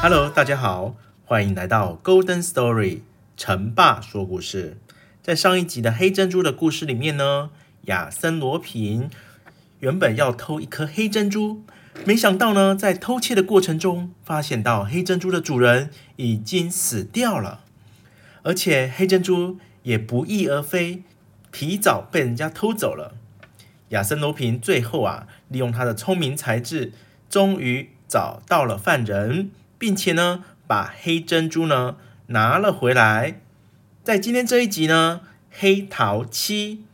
Hello，大家好，欢迎来到 Golden Story，成爸说故事。在上一集的黑珍珠的故事里面呢，亚森罗平原本要偷一颗黑珍珠，没想到呢，在偷窃的过程中，发现到黑珍珠的主人已经死掉了，而且黑珍珠也不翼而飞，提早被人家偷走了。亚森罗平最后啊，利用他的聪明才智，终于找到了犯人。并且呢，把黑珍珠呢拿了回来。在今天这一集呢，黑桃七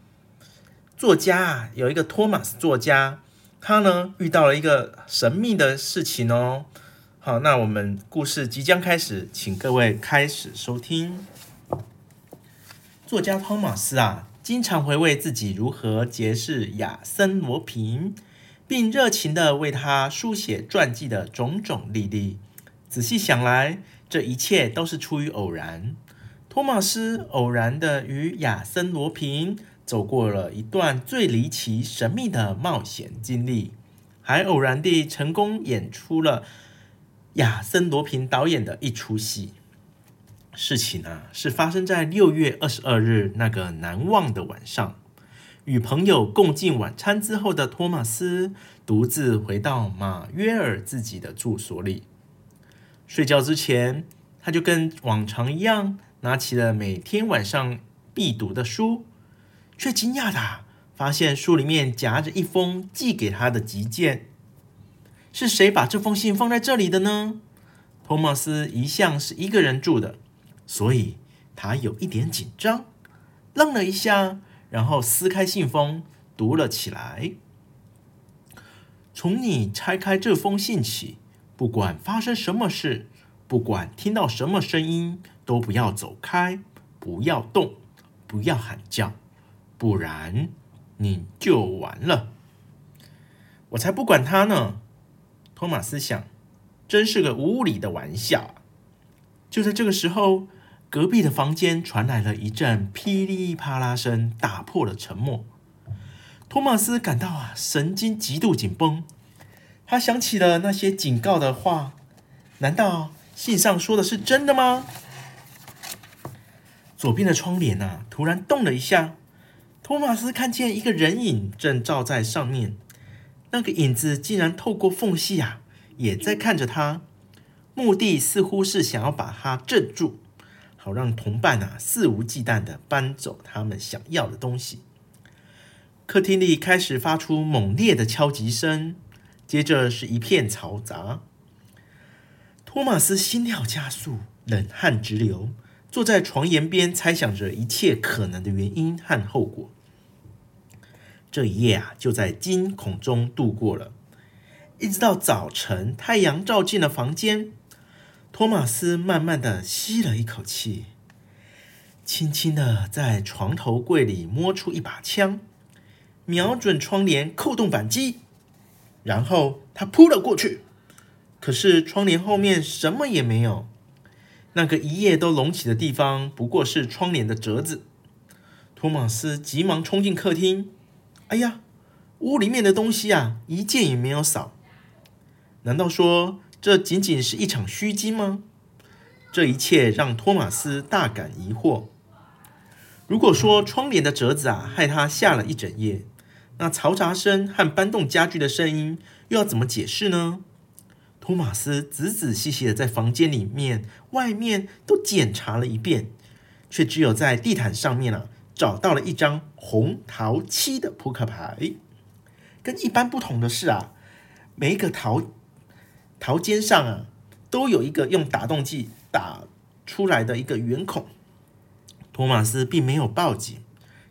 作家啊，有一个托马斯作家，他呢遇到了一个神秘的事情哦。好，那我们故事即将开始，请各位开始收听。作家托马斯啊，经常回味自己如何结识亚森罗平，并热情地为他书写传记的种种历历。仔细想来，这一切都是出于偶然。托马斯偶然的与亚森罗平走过了一段最离奇、神秘的冒险经历，还偶然地成功演出了亚森罗平导演的一出戏。事情啊，是发生在六月二十二日那个难忘的晚上。与朋友共进晚餐之后的托马斯，独自回到马约尔自己的住所里。睡觉之前，他就跟往常一样，拿起了每天晚上必读的书，却惊讶地发现书里面夹着一封寄给他的急件。是谁把这封信放在这里的呢？托马斯一向是一个人住的，所以他有一点紧张，愣了一下，然后撕开信封读了起来。从你拆开这封信起。不管发生什么事，不管听到什么声音，都不要走开，不要动，不要喊叫，不然你就完了。我才不管他呢！托马斯想，真是个无理的玩笑。就在这个时候，隔壁的房间传来了一阵噼里啪啦声，打破了沉默。托马斯感到啊，神经极度紧绷。他想起了那些警告的话，难道信上说的是真的吗？左边的窗帘啊，突然动了一下，托马斯看见一个人影正照在上面，那个影子竟然透过缝隙啊，也在看着他，目的似乎是想要把他镇住，好让同伴啊肆无忌惮地搬走他们想要的东西。客厅里开始发出猛烈的敲击声。接着是一片嘈杂，托马斯心跳加速，冷汗直流，坐在床沿边，猜想着一切可能的原因和后果。这一夜啊，就在惊恐中度过了，一直到早晨，太阳照进了房间，托马斯慢慢的吸了一口气，轻轻的在床头柜里摸出一把枪，瞄准窗帘，扣动扳机。然后他扑了过去，可是窗帘后面什么也没有。那个一夜都隆起的地方，不过是窗帘的褶子。托马斯急忙冲进客厅，哎呀，屋里面的东西啊，一件也没有少。难道说这仅仅是一场虚惊吗？这一切让托马斯大感疑惑。如果说窗帘的折子啊，害他吓了一整夜。那嘈杂声和搬动家具的声音又要怎么解释呢？托马斯仔仔细细的在房间里面、外面都检查了一遍，却只有在地毯上面啊找到了一张红桃七的扑克牌。跟一般不同的是啊，每一个桃桃尖上啊都有一个用打洞剂打出来的一个圆孔。托马斯并没有报警，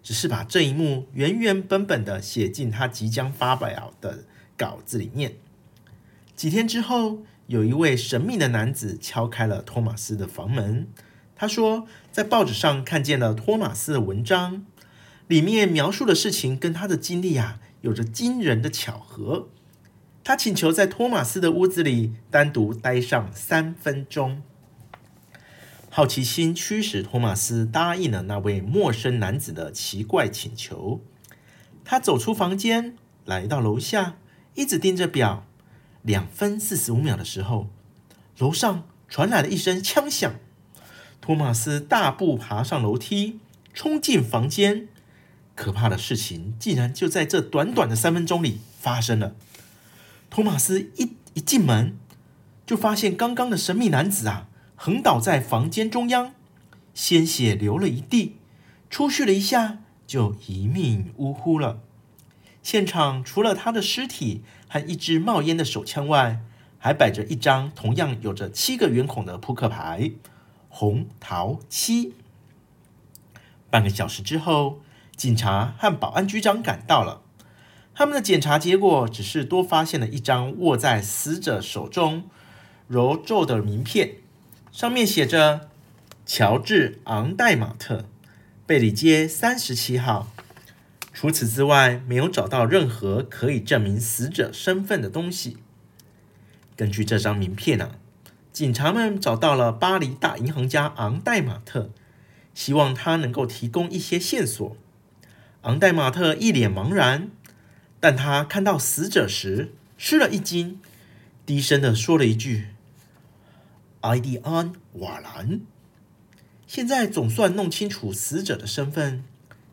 只是把这一幕原原本本的写进他即将发表的稿子里面。几天之后，有一位神秘的男子敲开了托马斯的房门。他说，在报纸上看见了托马斯的文章，里面描述的事情跟他的经历啊，有着惊人的巧合。他请求在托马斯的屋子里单独待上三分钟。好奇心驱使托马斯答应了那位陌生男子的奇怪请求。他走出房间，来到楼下，一直盯着表。两分四十五秒的时候，楼上传来了一声枪响。托马斯大步爬上楼梯，冲进房间。可怕的事情竟然就在这短短的三分钟里发生了。托马斯一一进门，就发现刚刚的神秘男子啊，横倒在房间中央，鲜血流了一地，出去了一下，就一命呜呼了。现场除了他的尸体和一支冒烟的手枪外，还摆着一张同样有着七个圆孔的扑克牌，红桃七。半个小时之后，警察和保安局长赶到了。他们的检查结果只是多发现了一张握在死者手中揉皱的名片，上面写着“乔治·昂代马特，贝里街三十七号”。除此之外，没有找到任何可以证明死者身份的东西。根据这张名片啊，警察们找到了巴黎大银行家昂代马特，希望他能够提供一些线索。昂代马特一脸茫然。但他看到死者时吃了一惊，低声地说了一句：“埃蒂安·瓦兰。”现在总算弄清楚死者的身份。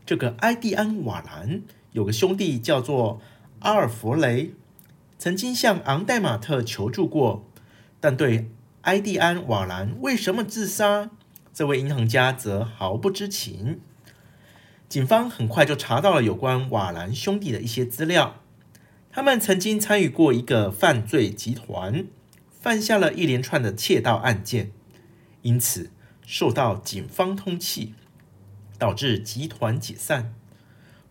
这个埃蒂安·瓦兰有个兄弟叫做阿尔弗雷，曾经向昂代马特求助过，但对埃蒂安·瓦兰为什么自杀，这位银行家则毫不知情。警方很快就查到了有关瓦兰兄弟的一些资料。他们曾经参与过一个犯罪集团，犯下了一连串的窃盗案件，因此受到警方通缉，导致集团解散。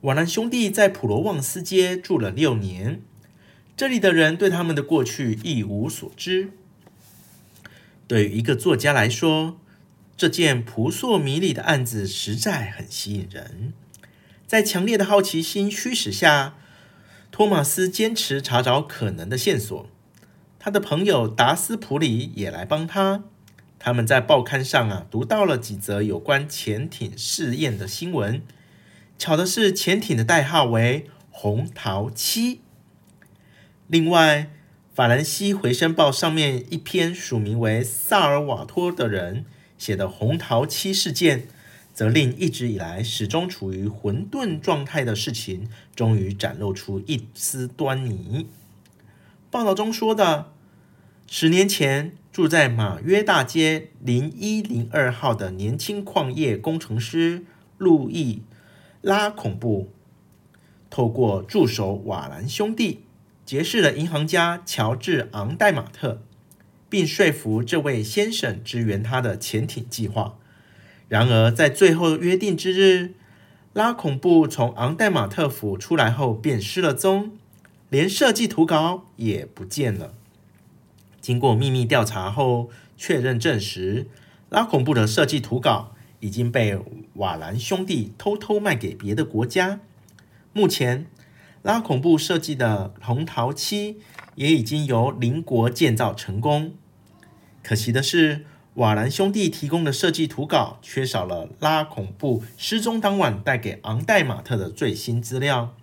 瓦兰兄弟在普罗旺斯街住了六年，这里的人对他们的过去一无所知。对于一个作家来说，这件扑朔迷离的案子实在很吸引人，在强烈的好奇心驱使下，托马斯坚持查找可能的线索。他的朋友达斯普里也来帮他。他们在报刊上啊读到了几则有关潜艇试验的新闻。巧的是，潜艇的代号为“红桃七”。另外，《法兰西回声报》上面一篇署名为萨尔瓦托的人。写的“红桃七事件”，则令一直以来始终处于混沌状态的事情，终于展露出一丝端倪。报道中说的，十年前住在马约大街零一零二号的年轻矿业工程师路易·拉孔布，透过助手瓦兰兄弟，结识了银行家乔治·昂代马特。并说服这位先生支援他的潜艇计划。然而，在最后约定之日，拉孔布从昂代马特府出来后便失了踪，连设计图稿也不见了。经过秘密调查后，确认证实，拉孔布的设计图稿已经被瓦兰兄弟偷偷卖给别的国家。目前，拉孔布设计的红桃七也已经由邻国建造成功。可惜的是，瓦兰兄弟提供的设计图稿缺少了拉孔布失踪当晚带给昂代马特的最新资料。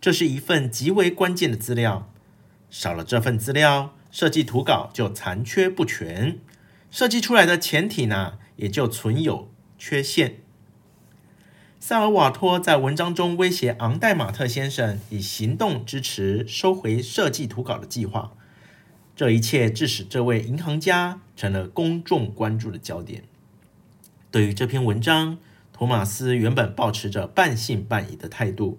这是一份极为关键的资料，少了这份资料，设计图稿就残缺不全，设计出来的潜艇呢，也就存有缺陷。萨尔瓦托在文章中威胁昂代马特先生以行动支持收回设计图稿的计划。这一切致使这位银行家成了公众关注的焦点。对于这篇文章，托马斯原本抱持着半信半疑的态度，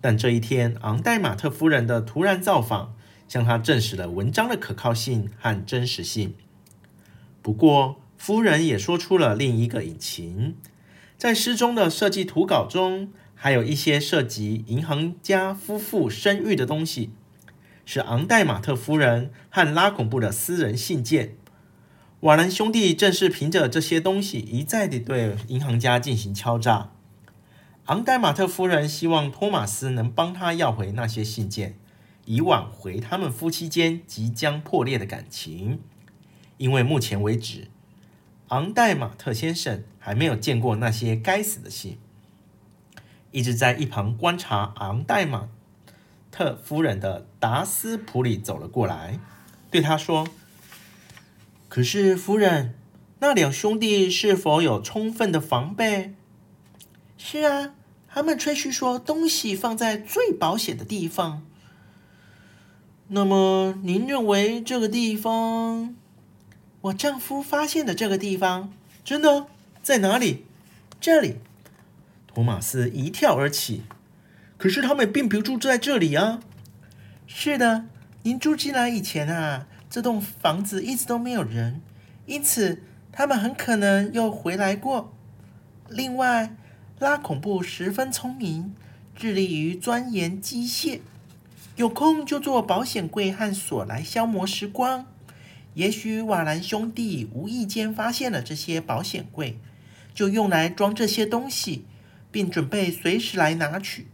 但这一天，昂代马特夫人的突然造访，向他证实了文章的可靠性和真实性。不过，夫人也说出了另一个隐情，在诗中的设计图稿中，还有一些涉及银行家夫妇生育的东西，是昂代马特夫人和拉孔布的私人信件。瓦兰兄弟正是凭着这些东西一再地对银行家进行敲诈。昂代马特夫人希望托马斯能帮他要回那些信件，以挽回他们夫妻间即将破裂的感情。因为目前为止，昂代马特先生还没有见过那些该死的信。一直在一旁观察昂代玛特夫人的达斯普里走了过来，对他说。可是，夫人，那两兄弟是否有充分的防备？是啊，他们吹嘘说东西放在最保险的地方。那么，您认为这个地方？我丈夫发现的这个地方，真的？在哪里？这里。托马斯一跳而起。可是他们并不住在这里啊。是的，您住进来以前啊。这栋房子一直都没有人，因此他们很可能又回来过。另外，拉恐怖十分聪明，致力于钻研机械，有空就做保险柜和锁来消磨时光。也许瓦兰兄弟无意间发现了这些保险柜，就用来装这些东西，并准备随时来拿取。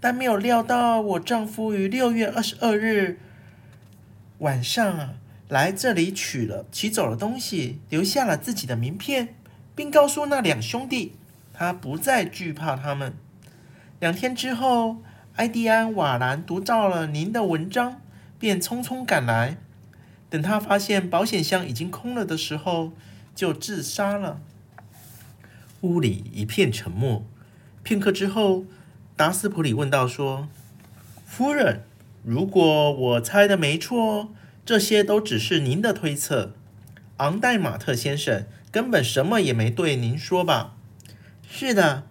但没有料到，我丈夫于六月二十二日。晚上啊，来这里取了取走了东西，留下了自己的名片，并告诉那两兄弟，他不再惧怕他们。两天之后，埃迪安·瓦兰读到了您的文章，便匆匆赶来。等他发现保险箱已经空了的时候，就自杀了。屋里一片沉默。片刻之后，达斯普里问道：“说，夫人。”如果我猜的没错，这些都只是您的推测。昂代马特先生根本什么也没对您说吧？是的。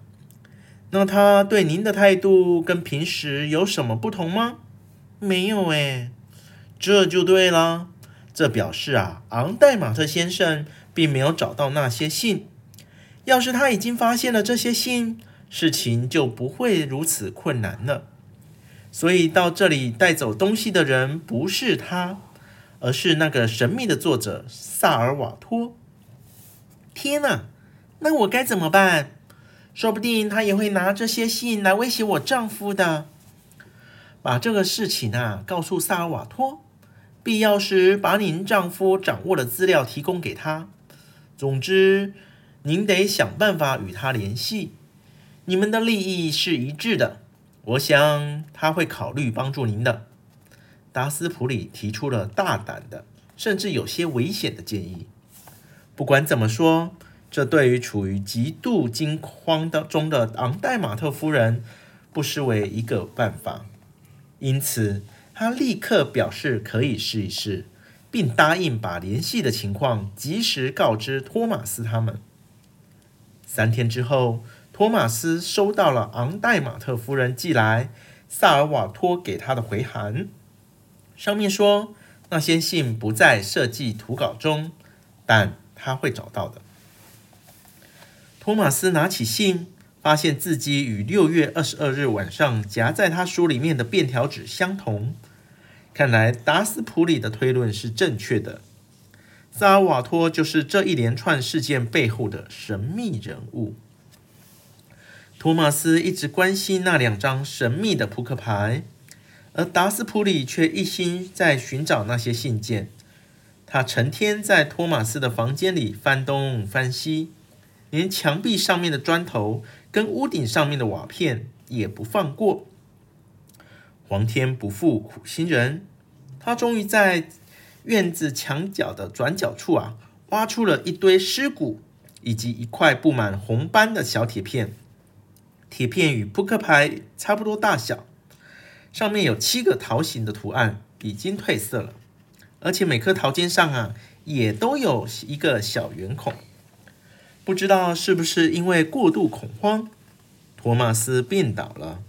那他对您的态度跟平时有什么不同吗？没有诶。这就对了。这表示啊，昂代马特先生并没有找到那些信。要是他已经发现了这些信，事情就不会如此困难了。所以到这里带走东西的人不是他，而是那个神秘的作者萨尔瓦托。天哪，那我该怎么办？说不定他也会拿这些信来威胁我丈夫的。把这个事情啊告诉萨尔瓦托，必要时把您丈夫掌握的资料提供给他。总之，您得想办法与他联系，你们的利益是一致的。我想他会考虑帮助您的。达斯普里提出了大胆的，甚至有些危险的建议。不管怎么说，这对于处于极度惊慌当中的昂代马特夫人，不失为一个办法。因此，他立刻表示可以试一试，并答应把联系的情况及时告知托马斯他们。三天之后。托马斯收到了昂代马特夫人寄来萨尔瓦托给他的回函，上面说那些信不在设计图稿中，但他会找到的。托马斯拿起信，发现字迹与六月二十二日晚上夹在他书里面的便条纸相同，看来达斯普里的推论是正确的。萨瓦托就是这一连串事件背后的神秘人物。托马斯一直关心那两张神秘的扑克牌，而达斯普里却一心在寻找那些信件。他成天在托马斯的房间里翻东翻西，连墙壁上面的砖头跟屋顶上面的瓦片也不放过。皇天不负苦心人，他终于在院子墙角的转角处啊，挖出了一堆尸骨以及一块布满红斑的小铁片。铁片与扑克牌差不多大小，上面有七个桃形的图案，已经褪色了，而且每颗桃尖上啊也都有一个小圆孔。不知道是不是因为过度恐慌，托马斯病倒了。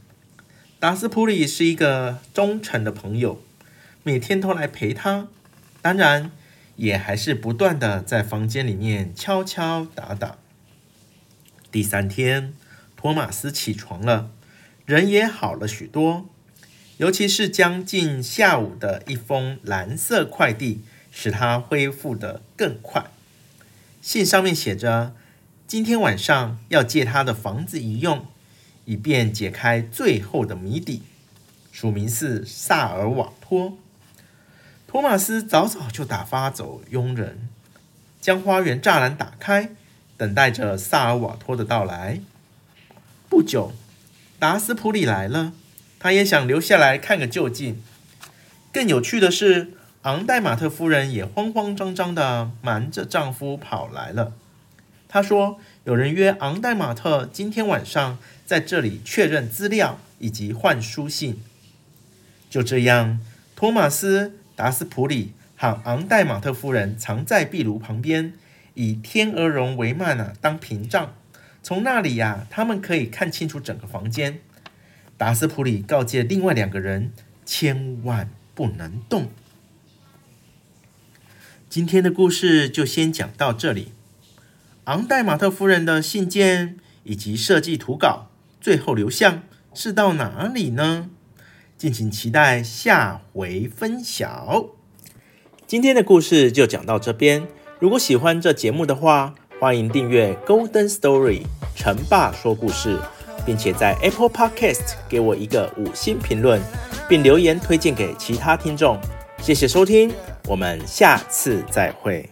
达斯普里是一个忠诚的朋友，每天都来陪他，当然也还是不断的在房间里面敲敲打打。第三天，托马斯起床了，人也好了许多，尤其是将近下午的一封蓝色快递，使他恢复得更快。信上面写着，今天晚上要借他的房子一用，以便解开最后的谜底。署名是萨尔瓦托。托马斯早早就打发走佣人，将花园栅栏打开，等待着萨尔瓦托的到来。不久，达斯普里来了，他也想留下来看个究竟。更有趣的是，昂代马特夫人也慌慌张张地瞒着丈夫跑来了。她说：“有人约昂代马特今天晚上在这里确认资料以及换书信。”就这样，托马斯。达斯普里和昂代马特夫人藏在壁炉旁边，以天鹅绒帷幔啊当屏障，从那里呀、他们可以看清楚整个房间。达斯普里告诫另外两个人，千万不能动。今天的故事就先讲到这里。昂代马特夫人的信件以及设计图稿，最后流向是到哪里呢？敬请期待下回分晓。今天的故事就讲到这边。如果喜欢这节目的话，欢迎订阅 Golden Story 成爸说故事，并且在 Apple Podcast 给我一个五星评论，并留言推荐给其他听众。谢谢收听，我们下次再会。